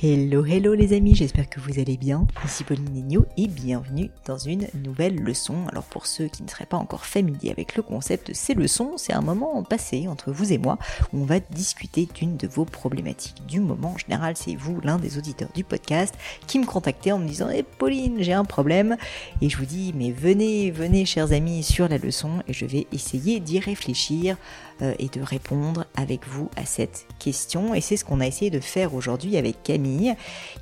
Hello, hello les amis, j'espère que vous allez bien. Ici Pauline Negno et bienvenue dans une nouvelle leçon. Alors pour ceux qui ne seraient pas encore familiers avec le concept, ces leçons, c'est un moment passé entre vous et moi où on va discuter d'une de vos problématiques du moment. En général, c'est vous, l'un des auditeurs du podcast, qui me contactez en me disant hey, Pauline, j'ai un problème. Et je vous dis Mais venez, venez, chers amis, sur la leçon et je vais essayer d'y réfléchir euh, et de répondre avec vous à cette question. Et c'est ce qu'on a essayé de faire aujourd'hui avec Camille.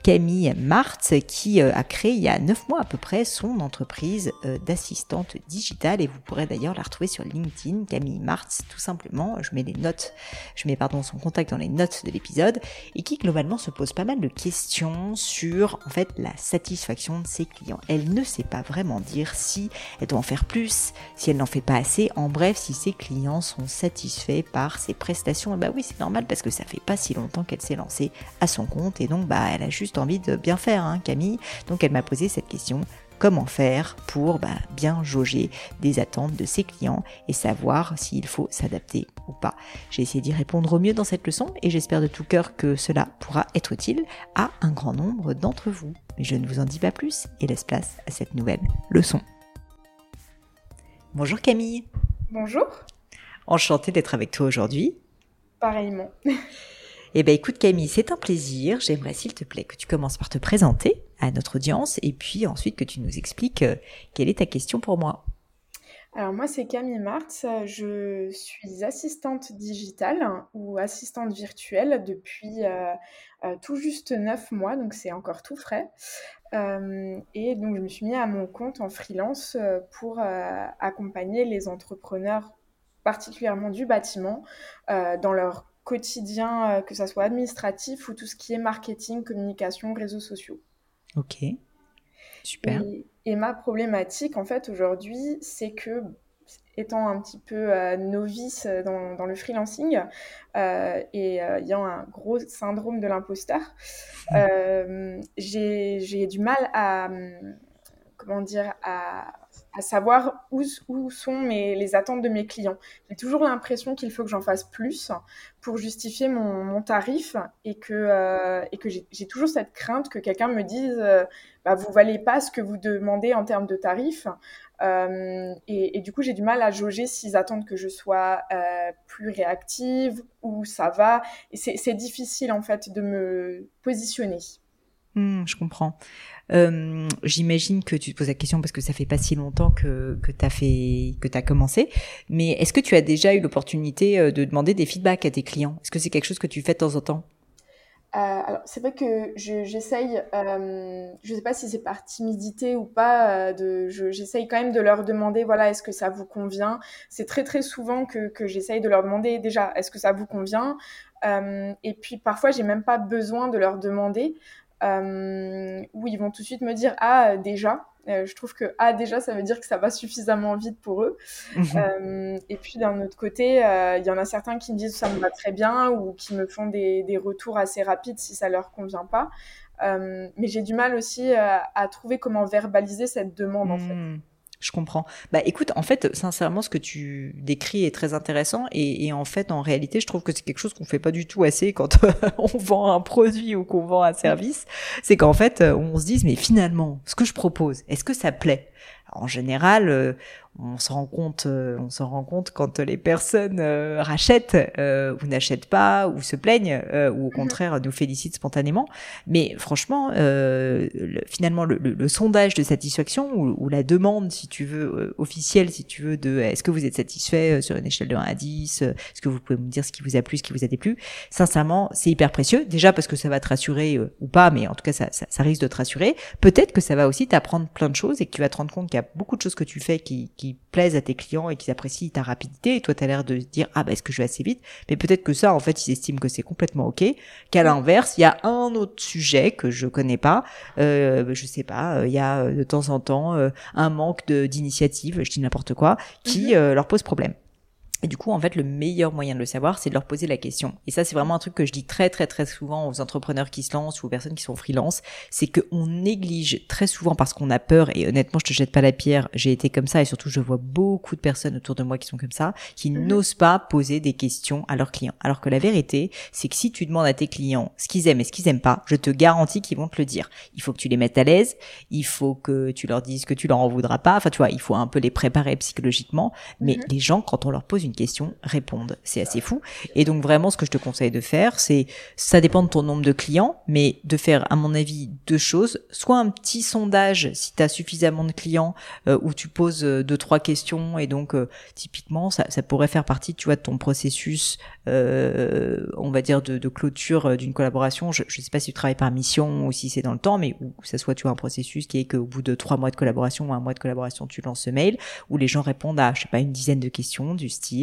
Camille Martz qui euh, a créé il y a 9 mois à peu près son entreprise euh, d'assistante digitale et vous pourrez d'ailleurs la retrouver sur LinkedIn, Camille Martz tout simplement. Je mets les notes, je mets pardon son contact dans les notes de l'épisode et qui globalement se pose pas mal de questions sur en fait la satisfaction de ses clients. Elle ne sait pas vraiment dire si elle doit en faire plus, si elle n'en fait pas assez, en bref si ses clients sont satisfaits par ses prestations. Et bah oui, c'est normal parce que ça fait pas si longtemps qu'elle s'est lancée à son compte et donc bah elle a juste envie de bien faire, hein, Camille. Donc elle m'a posé cette question comment faire pour bah, bien jauger des attentes de ses clients et savoir s'il faut s'adapter ou pas. J'ai essayé d'y répondre au mieux dans cette leçon et j'espère de tout cœur que cela pourra être utile à un grand nombre d'entre vous. Mais je ne vous en dis pas plus et laisse place à cette nouvelle leçon. Bonjour Camille. Bonjour. Enchantée d'être avec toi aujourd'hui. Pareillement. Eh bien écoute Camille, c'est un plaisir. J'aimerais s'il te plaît que tu commences par te présenter à notre audience et puis ensuite que tu nous expliques euh, quelle est ta question pour moi. Alors moi c'est Camille Martz, je suis assistante digitale ou assistante virtuelle depuis euh, euh, tout juste neuf mois, donc c'est encore tout frais. et donc je me suis mis à mon compte en freelance pour accompagner les entrepreneurs particulièrement du bâtiment, euh, dans leur quotidien, euh, que ce soit administratif ou tout ce qui est marketing, communication, réseaux sociaux. Ok, super. Et, ma problématique, en fait, aujourd'hui, c'est que, étant un petit peu euh, novice dans, le freelancing et ayant un gros syndrome de l'imposteur, j'ai du mal à, comment dire, à à savoir où, sont les attentes de mes clients. J'ai toujours l'impression qu'il faut que j'en fasse plus pour justifier mon, tarif et que, euh, j'ai toujours cette crainte que quelqu'un me dise euh, bah, vous valez pas ce que vous demandez en termes de tarifs. Euh, et, et, du coup, j'ai du mal à jauger s'ils attendent que je sois euh, plus réactive ou ça va. Et c'est difficile en fait de me positionner. Mmh, je comprends. Euh, J'imagine que tu te poses la question parce que ça fait pas si longtemps que, tu as fait que tu commencé, mais est-ce que tu as déjà eu l'opportunité euh, de demander des feedbacks à tes clients? Est-ce que c'est quelque chose que tu fais de temps en temps? Euh, alors, c'est vrai que j'essaye, je sais pas si c'est par timidité ou pas, j'essaye quand même de leur demander, voilà, est-ce que ça vous convient? C'est très très souvent que, que j'essaye de leur demander déjà, est-ce que ça vous convient? Et puis parfois, j'ai même pas besoin de leur demander. Euh, où ils vont tout de suite me dire ah déjà euh, je trouve que ah déjà ça veut dire que ça va suffisamment vite pour eux mhm. euh, et puis d'un autre côté il y en a certains qui me disent ça me va très bien ou qui me font des, des retours assez rapides si ça leur convient pas mais j'ai du mal aussi à trouver comment verbaliser cette demande en fait hmm. Je comprends. Bah écoute, en fait, sincèrement, ce que tu décris est très intéressant et, en fait, en réalité, je trouve que c'est quelque chose qu'on fait pas du tout assez quand on vend un produit ou qu'on vend un service. C'est qu'en fait, on se dise, mais finalement, ce que je propose, est-ce que ça plaît? En général, euh, on se rend compte, euh, on s'en rend compte quand les personnes euh, rachètent euh, ou n'achètent pas ou se plaignent ou au mhm. contraire nous félicitent spontanément. Mais franchement, finalement, le, sondage de satisfaction ou, la demande, si tu veux, officielle, si tu veux, de est-ce que vous êtes satisfait sur une échelle de 1 à 10, est-ce que vous pouvez me dire ce qui vous a plu, ce qui vous a déplu, sincèrement, c'est hyper précieux. Déjà parce que ça va te rassurer ou pas, mais en tout cas, ça, ça, ça risque de te rassurer. Peut-être que ça va aussi t'apprendre plein de choses et que tu vas te rendre compte qu'il y a beaucoup de choses que tu fais qui, qui plaisent à tes clients et qui apprécient ta rapidité. Et toi, tu as l'air de dire, ah bah est-ce que je vais assez vite? Mais peut-être que ça, en fait, ils estiment que c'est complètement OK. Qu'à l'inverse, il y a un autre sujet que je connais pas. Euh, je sais pas, euh, il y a euh, de temps en temps euh, un manque d'initiative, je dis n'importe quoi, qui mhm. leur pose problème. Et du coup, en fait, le meilleur moyen de le savoir, c'est de leur poser la question. Et ça, c'est vraiment un truc que je dis très, très, très souvent aux entrepreneurs qui se lancent ou aux personnes qui sont freelance, c'est qu'on néglige très souvent parce qu'on a peur. Et honnêtement, je te jette pas la pierre. J'ai été comme ça et surtout, je vois beaucoup de personnes autour de moi qui sont comme ça, qui mhm. n'osent pas poser des questions à leurs clients. Alors que la vérité, c'est que si tu demandes à tes clients ce qu'ils aiment et ce qu'ils aiment pas, je te garantis qu'ils vont te le dire. Il faut que tu les mettes à l'aise. Il faut que tu leur dises que tu leur en voudras pas. Enfin, tu vois, il faut un peu les préparer psychologiquement. Mais mhm. les gens, quand on leur pose une question, répondent. C'est assez fou. Et donc vraiment, ce que je te conseille de faire, c'est, ça dépend de ton nombre de clients, mais de faire, à mon avis, deux choses. Soit un petit sondage, si tu as suffisamment de clients, euh, où tu poses euh, deux, trois questions, et donc, euh, typiquement, ça, pourrait faire partie, tu vois, de ton processus, on va dire, de, clôture d'une collaboration. Je ne sais pas si tu travailles par mission ou si c'est dans le temps, mais où ça soit, tu vois, un processus qui est qu'au bout de trois mois de collaboration ou un mois de collaboration, tu lances ce mail, où les gens répondent à, je sais pas, une dizaine de questions du style,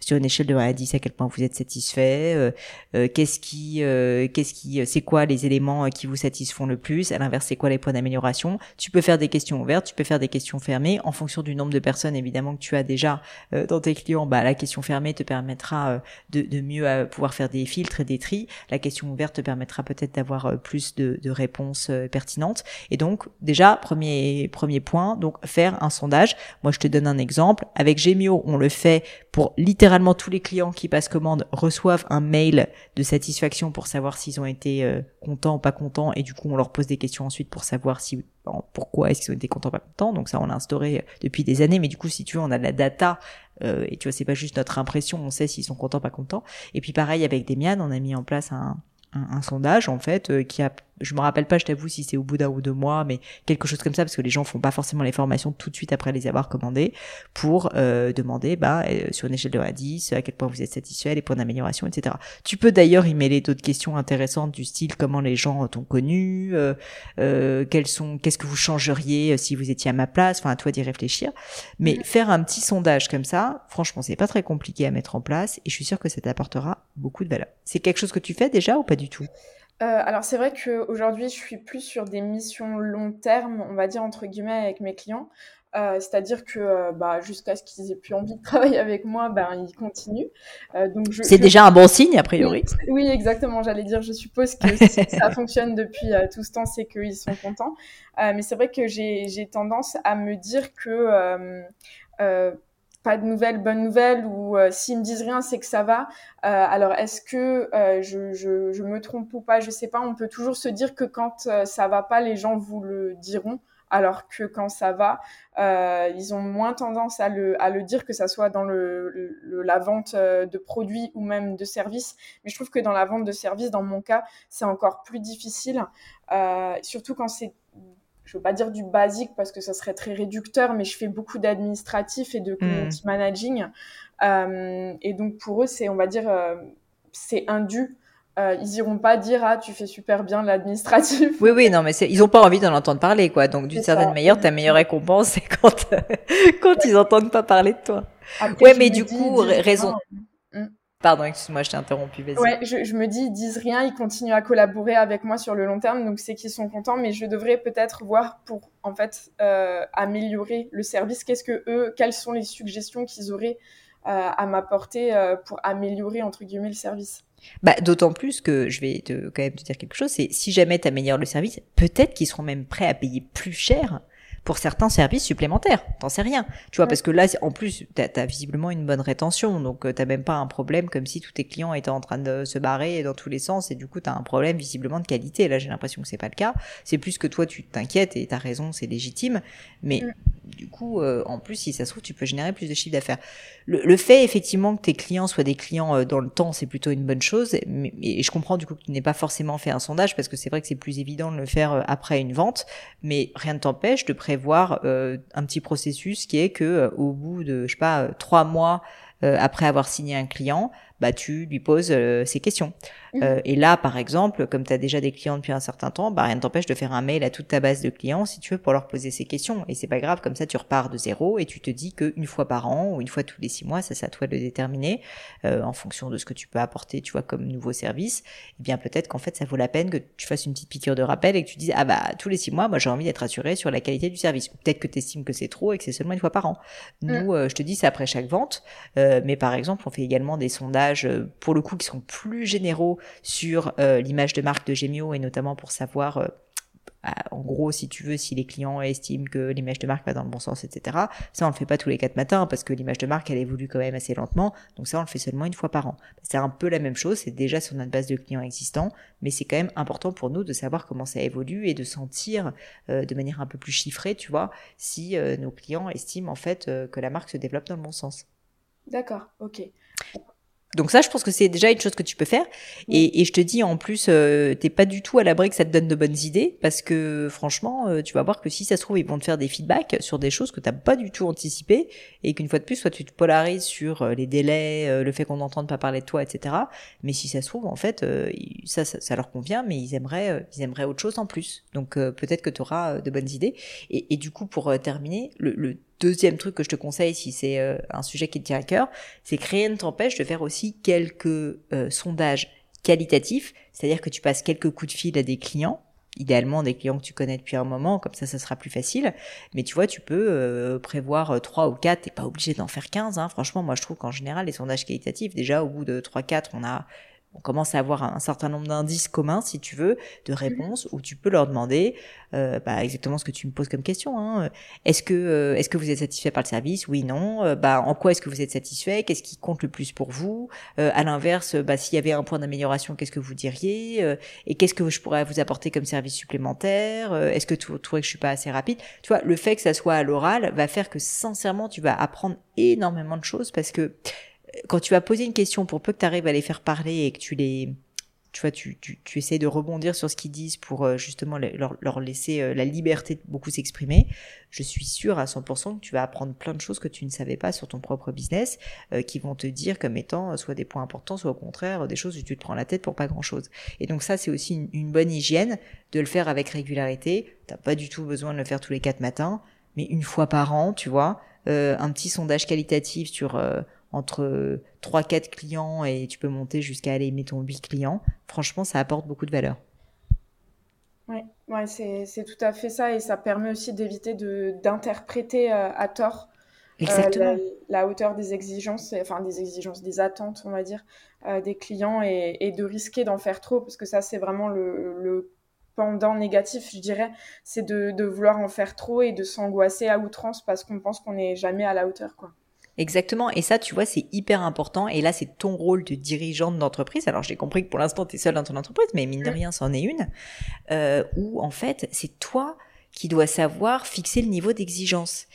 sur une échelle de 1 à 10 à quel point vous êtes satisfait, euh, euh, qu'est-ce qui, euh, qu'est-ce qui, c'est quoi les éléments qui vous satisfont le plus, à l'inverse c'est quoi les points d'amélioration? Tu peux faire des questions ouvertes, tu peux faire des questions fermées en fonction du nombre de personnes évidemment que tu as déjà dans tes clients. Bah la question fermée te permettra de, de mieux pouvoir faire des filtres et des tris. La question ouverte te permettra peut-être d'avoir plus de, de réponses pertinentes. Et donc déjà premier premier point, donc faire un sondage. Moi je te donne un exemple. Avec Gemio on le fait pour littéralement tous les clients qui passent commande reçoivent un mail de satisfaction pour savoir s'ils ont été euh, contents ou pas contents. Et du coup on leur pose des questions ensuite pour savoir si pourquoi est-ce qu'ils ont été contents ou pas contents. Donc ça on l'a instauré depuis des années. Mais du coup si tu veux on a de la data euh, et tu vois c'est pas juste notre impression. On sait s'ils sont contents ou pas contents. Et puis pareil avec Demian on a mis en place un, un, sondage en fait euh, qui a je me rappelle pas, je t'avoue si c'est au bout d'un ou deux mois, mais quelque chose comme ça, parce que les gens font pas forcément les formations tout de suite après les avoir commandées, pour euh, demander, bah, euh, sur une échelle de 1 à 10, à quel point vous êtes satisfait, les points d'amélioration, etc. Tu peux d'ailleurs y mêler d'autres questions intéressantes du style comment les gens t'ont connu, euh, euh quels sont, qu'est-ce que vous changeriez si vous étiez à ma place, enfin à toi d'y réfléchir. Mais faire un petit sondage comme ça, franchement, c'est pas très compliqué à mettre en place, et je suis sûre que ça t'apportera beaucoup de valeur. C'est quelque chose que tu fais déjà ou pas du tout? Euh, alors c'est vrai qu'aujourd'hui, je suis plus sur des missions long terme, on va dire entre guillemets, avec mes clients. Euh, c'est-à-dire que euh, bah, jusqu'à ce qu'ils aient plus envie de travailler avec moi, ben, ils continuent. donc c'est déjà un bon signe, a priori. Oui, exactement. J'allais dire, je suppose que si ça fonctionne depuis tout ce temps, c'est qu'ils sont contents. mais c'est vrai que j'ai tendance à me dire que pas de nouvelles, bonnes nouvelles, ou euh, s'ils me disent rien, c'est que ça va. Euh, alors, est-ce que euh, je, je, me trompe ou pas Je sais pas. On peut toujours se dire que quand euh, ça va pas, les gens vous le diront, alors que quand ça va, ils ont moins tendance à le, à le dire, que ça soit dans le, la vente de produits ou même de services. Mais je trouve que dans la vente de services, dans mon cas, c'est encore plus difficile, surtout quand c'est je veux pas dire du basique parce que ça serait très réducteur, mais je fais beaucoup d'administratif et de hmm. community managing. Euh, et donc pour eux, c'est, on va dire, euh, c'est indu. Euh, ils iront pas dire ah tu fais super bien l'administratif. Oui oui non mais ils ont pas envie d'en entendre parler quoi donc d'une certaine manière ta meilleure récompense c'est quand quand ils entendent pas parler de toi. ouais mais du coup raison. Pardon, excuse-moi, je t'ai interrompu. Ouais, je, je, me dis, ils disent rien, ils continuent à collaborer avec moi sur le long terme, donc c'est qu'ils sont contents, mais je devrais peut-être voir pour en fait euh, améliorer le service. Qu'est-ce que eux, quelles sont les suggestions qu'ils auraient euh, à m'apporter euh, pour améliorer entre guillemets le service? Bah, d'autant plus que je vais te, quand même te dire quelque chose, c'est si jamais tu améliores le service, peut-être qu'ils seront même prêts à payer plus cher pour certains services supplémentaires. T'en sais rien. Tu vois, parce que là, en plus, tu as, visiblement une bonne rétention. Donc, euh, t'as même pas un problème comme si tous tes clients étaient en train de se barrer dans tous les sens. Et du coup, tu as un problème visiblement de qualité. Là, j'ai l'impression que c'est pas le cas. C'est plus que toi, tu t'inquiètes et t'as raison, c'est légitime. Mais du coup, euh, en plus, si ça se trouve, tu peux générer plus de chiffre d'affaires. Le, fait, effectivement, que tes clients soient des clients euh, dans le temps, c'est plutôt une bonne chose. Mais, et je comprends du coup que tu n'aies pas forcément fait un sondage parce que c'est vrai que c'est plus évident de le faire après une vente. Mais rien ne t'empêche de prévoir voir euh, un petit processus qui est que euh, au bout de je sais pas euh, trois mois après avoir signé un client, bah tu lui poses ces questions. Mhm. et là, par exemple, comme tu as déjà des clients depuis un certain temps, bah rien ne t'empêche de faire un mail à toute ta base de clients si tu veux pour leur poser ces questions. Et c'est pas grave, comme ça tu repars de zéro et tu te dis qu'une fois par an ou une fois tous les six mois, ça c'est à toi de le déterminer en fonction de ce que tu peux apporter, tu vois, comme nouveau service. Eh bien peut-être qu'en fait ça vaut la peine que tu fasses une petite piqûre de rappel et que tu dises ah bah tous les six mois, moi j'ai envie d'être assuré sur la qualité du service. Peut-être que tu estimes que c'est trop et que c'est seulement une fois par an. Nous, Mm. je te dis, c'est après chaque vente. Euh, mais par exemple, on fait également des sondages, euh, pour le coup, qui sont plus généraux sur euh, l'image de marque de Gemio et notamment pour savoir en gros, si tu veux, si les clients estiment que l'image de marque va dans le bon sens, etc. Ça, on le fait pas tous les quatre matins parce que l'image de marque, elle évolue quand même assez lentement. Donc ça, on le fait seulement une fois par an. C'est un peu la même chose. C'est déjà sur notre base de clients existants, mais c'est quand même important pour nous de savoir comment ça évolue et de sentir euh, de manière un peu plus chiffrée, tu vois, si euh, nos clients estiment en fait euh, que la marque se développe dans le bon sens. D'accord, ok. Donc ça, je pense que c'est déjà une chose que tu peux faire. Et, et je te dis, en plus, euh, t'es pas du tout à l'abri que ça te donne de bonnes idées, parce que franchement, euh, tu vas voir que si ça se trouve, ils vont te faire des feedbacks sur des choses que t'as pas du tout anticipées, et qu'une fois de plus, soit tu te polarises sur euh, les délais, euh, le fait qu'on n'entende pas parler de toi, etc. Mais si ça se trouve, en fait, euh, ça, ça, ça, leur convient, mais ils aimeraient, euh, ils aimeraient autre chose en plus. Donc peut-être que tu auras de bonnes idées. Et, et, du coup, pour terminer, le, le deuxième truc que je te conseille si c'est euh, un sujet qui te tient à cœur, c'est que rien ne t'empêche de faire aussi quelques euh, sondages qualitatifs, c'est-à-dire que tu passes quelques coups de fil à des clients, idéalement des clients que tu connais depuis un moment, comme ça ça sera plus facile, mais tu vois, tu peux euh, prévoir trois ou quatre, t'es pas obligé d'en faire 15, hein. franchement moi je trouve qu'en général les sondages qualitatifs, déjà au bout de 3-4 on a on commence à avoir un certain nombre d'indices communs, si tu veux, de réponses, où tu peux leur demander euh, bah, exactement ce que tu me poses comme question. Hein. Est-ce que, euh, est-ce que vous êtes satisfait par le service? Oui, non. Euh, bah, en quoi est-ce que vous êtes satisfait? Qu'est-ce qui compte le plus pour vous? Euh, À l'inverse, bah, s'il y avait un point d'amélioration, qu'est-ce que vous diriez? Euh, Et qu'est-ce que je pourrais vous apporter comme service supplémentaire? Euh, Est-ce que tu trouvez que je suis pas assez rapide? Tu vois, le fait que ça soit à l'oral va faire que sincèrement, tu vas apprendre énormément de choses parce que quand tu vas poser une question, pour peu que tu arrives à les faire parler et que tu les, tu vois, tu, tu, tu essaies de rebondir sur ce qu'ils disent pour euh, justement leur, leur laisser euh, la liberté de beaucoup s'exprimer, je suis sûre à 100% que tu vas apprendre plein de choses que tu ne savais pas sur ton propre business, euh, qui vont te dire comme étant soit des points importants, soit au contraire des choses où tu te prends la tête pour pas grand-chose. Et donc ça, c'est aussi une, une, bonne hygiène de le faire avec régularité. T'as pas du tout besoin de le faire tous les quatre matins, mais une fois par an, tu vois, un petit sondage qualitatif sur entre 3-4 clients et tu peux monter jusqu'à aller, mettons, 8 clients, franchement, ça apporte beaucoup de valeur. Ouais, ouais c'est tout à fait ça et ça permet aussi d'éviter d'interpréter euh, à tort Exactement. Euh, la, la, hauteur des exigences, enfin des exigences, des attentes, on va dire, euh, des clients et, et de risquer d'en faire trop parce que ça, c'est vraiment le, le, pendant négatif, je dirais, c'est de, de, vouloir en faire trop et de s'angoisser à outrance parce qu'on pense qu'on n'est jamais à la hauteur, quoi. Exactement. Et ça, tu vois, c'est hyper important. Et là, c'est ton rôle de dirigeante d'entreprise. Alors, j'ai compris que pour l'instant, tu es seule dans ton entreprise, mais mine de rien, c'en est une. Euh, où, en fait, c'est toi qui dois savoir fixer le niveau d'exigence.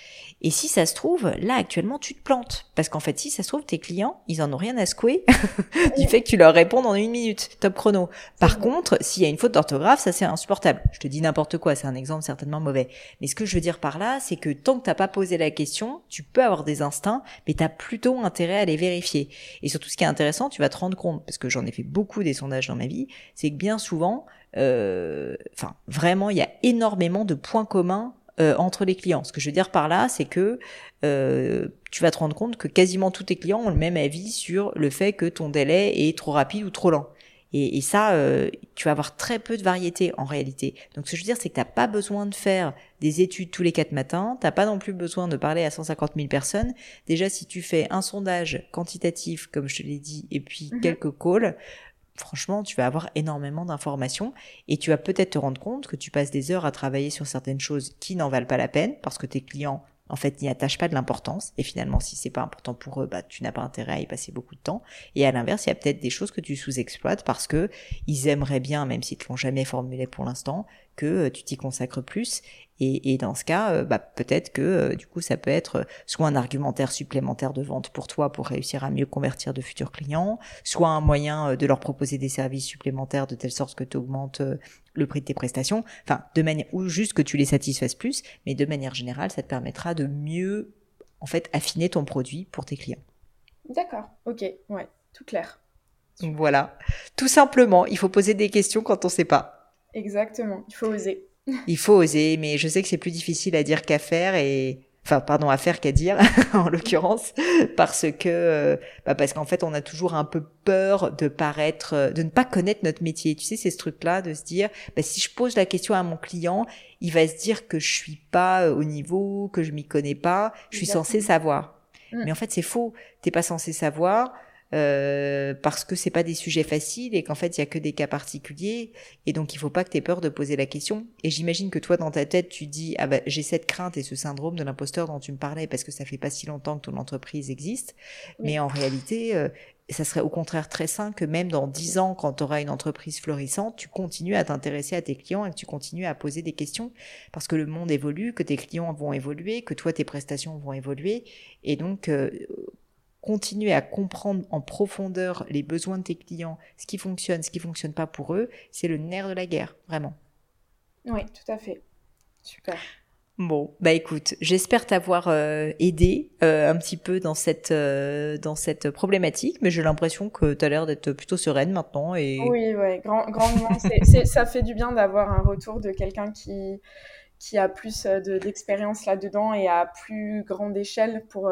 Et si ça se trouve, là actuellement, tu te plantes. Parce qu'en fait, si ça se trouve, tes clients, ils en ont rien à secouer du fait que tu leur réponds en une minute, top chrono. Par contre, s'il y a une faute d'orthographe, ça c'est insupportable. Je te dis n'importe quoi, c'est un exemple certainement mauvais. Mais ce que je veux dire par là, c'est que tant que t'as pas posé la question, tu peux avoir des instincts, mais t'as plutôt intérêt à les vérifier. Et surtout, ce qui est intéressant, tu vas te rendre compte, parce que j'en ai fait beaucoup des sondages dans ma vie, c'est que bien souvent, enfin, vraiment, il y a énormément de points communs euh, entre les clients. Ce que je veux dire par là, c'est que euh, tu vas te rendre compte que quasiment tous tes clients ont le même avis sur le fait que ton délai est trop rapide ou trop lent. Et, et ça, euh, tu vas avoir très peu de variété en réalité. Donc ce que je veux dire, c'est que tu n'as pas besoin de faire des études tous les quatre matins, t'as pas non plus besoin de parler à 150 000 personnes. Déjà, si tu fais un sondage quantitatif, comme je te l'ai dit, et puis mmh. quelques calls, franchement, tu vas avoir énormément d'informations et tu vas peut-être te rendre compte que tu passes des heures à travailler sur certaines choses qui n'en valent pas la peine parce que tes clients en fait n'y attachent pas de l'importance et finalement si c'est pas important pour eux bah tu n'as pas intérêt à y passer beaucoup de temps. Et à l'inverse il y a peut-être des choses que tu sous-exploites parce que ils aimeraient bien même s'ils te l'ont jamais formulé pour l'instant que tu t'y consacres plus et, et, dans ce cas, bah, peut-être que du coup, ça peut être soit un argumentaire supplémentaire de vente pour toi pour réussir à mieux convertir de futurs clients, soit un moyen de leur proposer des services supplémentaires de telle sorte que tu augmentes le prix de tes prestations. Enfin, de manière ou juste que tu les satisfasses plus, mais de manière générale, ça te permettra de mieux en fait affiner ton produit pour tes clients. D'accord. Ok. Ouais. tout clair. Voilà, tout simplement, il faut poser des questions quand on ne sait pas. Exactement, il faut oser. il faut oser, mais je sais que c'est plus difficile à dire qu'à faire et enfin pardon à faire qu'à dire en l'occurrence parce que euh, bah parce qu'en fait on a toujours un peu peur de paraître euh, de ne pas connaître notre métier. Tu sais c'est ce truc là de se dire bah, si je pose la question à mon client il va se dire que je suis pas euh, au niveau que je m'y connais pas je suis censé savoir. Mm. mais en fait c'est faux. T'es pas censé savoir euh, parce que c'est pas des sujets faciles et qu'en fait il y a que des cas particuliers. Et donc il faut pas que tu aies peur de poser la question. Et j'imagine que toi dans ta tête tu dis ah bah j'ai cette crainte et ce syndrome de l'imposteur dont tu me parlais parce que ça fait pas si longtemps que ton entreprise existe. Mais en réalité euh, ça serait au contraire très sain que même dans dix ans, quand tu auras une entreprise florissante, tu continues à t'intéresser à tes clients et que tu continues à poser des questions. Parce que le monde évolue, que tes clients vont évoluer, que toi, tes prestations vont évoluer. Et donc, euh, continuer à comprendre en profondeur les besoins de tes clients, ce qui fonctionne, ce qui fonctionne pas pour eux, c'est le nerf de la guerre, vraiment. Oui, tout à fait. Super. Bon, bah écoute, j'espère t'avoir euh, aidé euh, un petit peu dans cette euh, dans cette problématique, mais j'ai l'impression que tu as l'air d'être plutôt sereine maintenant et Oui, ouais, grand, grandement, ça fait du bien d'avoir un retour de quelqu'un qui qui a plus d'expérience là-dedans et à plus grande échelle pour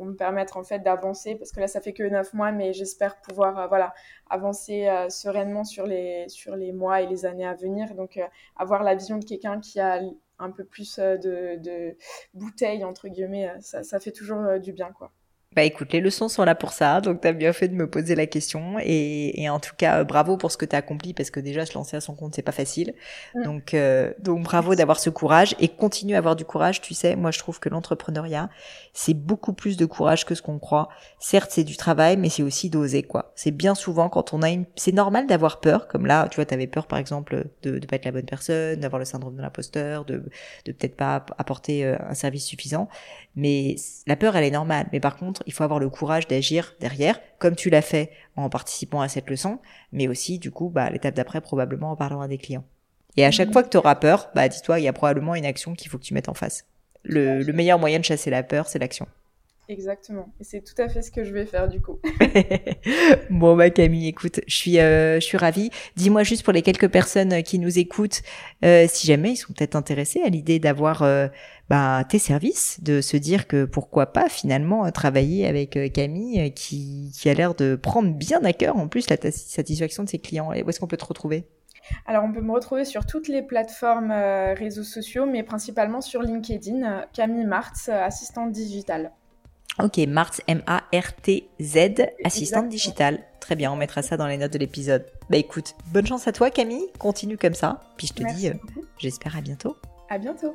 pour me permettre en fait d'avancer parce que là ça fait que neuf mois mais j'espère pouvoir euh, voilà avancer euh, sereinement sur les sur les mois et les années à venir. Donc euh, avoir la vision de quelqu'un qui a un peu plus de, de bouteilles entre guillemets ça, ça fait toujours du bien quoi bah écoute, les leçons sont là pour ça, donc t'as bien fait de me poser la question et, et en tout cas bravo pour ce que t'as accompli parce que déjà se lancer à son compte c'est pas facile, donc euh, donc bravo d'avoir ce courage et continue à avoir du courage. Tu sais, moi je trouve que l'entrepreneuriat c'est beaucoup plus de courage que ce qu'on croit. Certes c'est du travail, mais c'est aussi d'oser quoi. C'est bien souvent quand on a une, c'est normal d'avoir peur, comme là tu vois t'avais peur par exemple de de pas être la bonne personne, d'avoir le syndrome de l'imposteur, de de peut-être pas apporter euh, un service suffisant, mais la peur elle est normale. Mais par contre il faut avoir le courage d'agir derrière, comme tu l'as fait en participant à cette leçon, mais aussi, du coup, bah, l'étape d'après, probablement en parlant à des clients. Et à chaque mhm. fois que tu auras peur, bah, dis-toi, il y a probablement une action qu'il faut que tu mettes en face. Le, le meilleur moyen de chasser la peur, c'est l'action. Exactement. Et c'est tout à fait ce que je vais faire du coup. bon bah Camille, écoute, je suis euh, je suis ravie. Dis-moi juste pour les quelques personnes qui nous écoutent, euh, si jamais ils sont peut-être intéressés à l'idée d'avoir euh, bah, tes services, de se dire que pourquoi pas finalement travailler avec Camille qui qui a l'air de prendre bien à cœur en plus la satisfaction de ses clients. Et où est-ce qu'on peut te retrouver? Alors, on peut me retrouver sur toutes les plateformes réseaux sociaux, mais principalement sur LinkedIn, Camille Martz, assistante digitale. Ok, Martz, M-A-R-T-Z, assistante digitale. Très bien, on mettra ça dans les notes de l'épisode. Bah écoute, bonne chance à toi Camille, continue comme ça. Puis je te dis, euh, j'espère à bientôt. À bientôt.